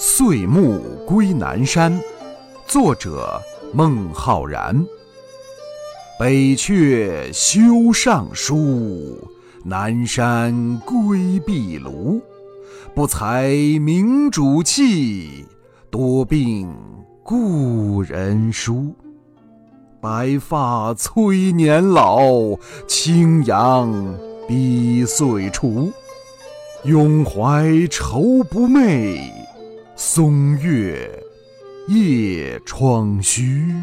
岁暮归南山，作者孟浩然。北阙修上书，南山归壁庐。不才明主弃，多病故人疏。白发催年老，青阳逼岁除。永怀愁不寐。松月夜窗虚。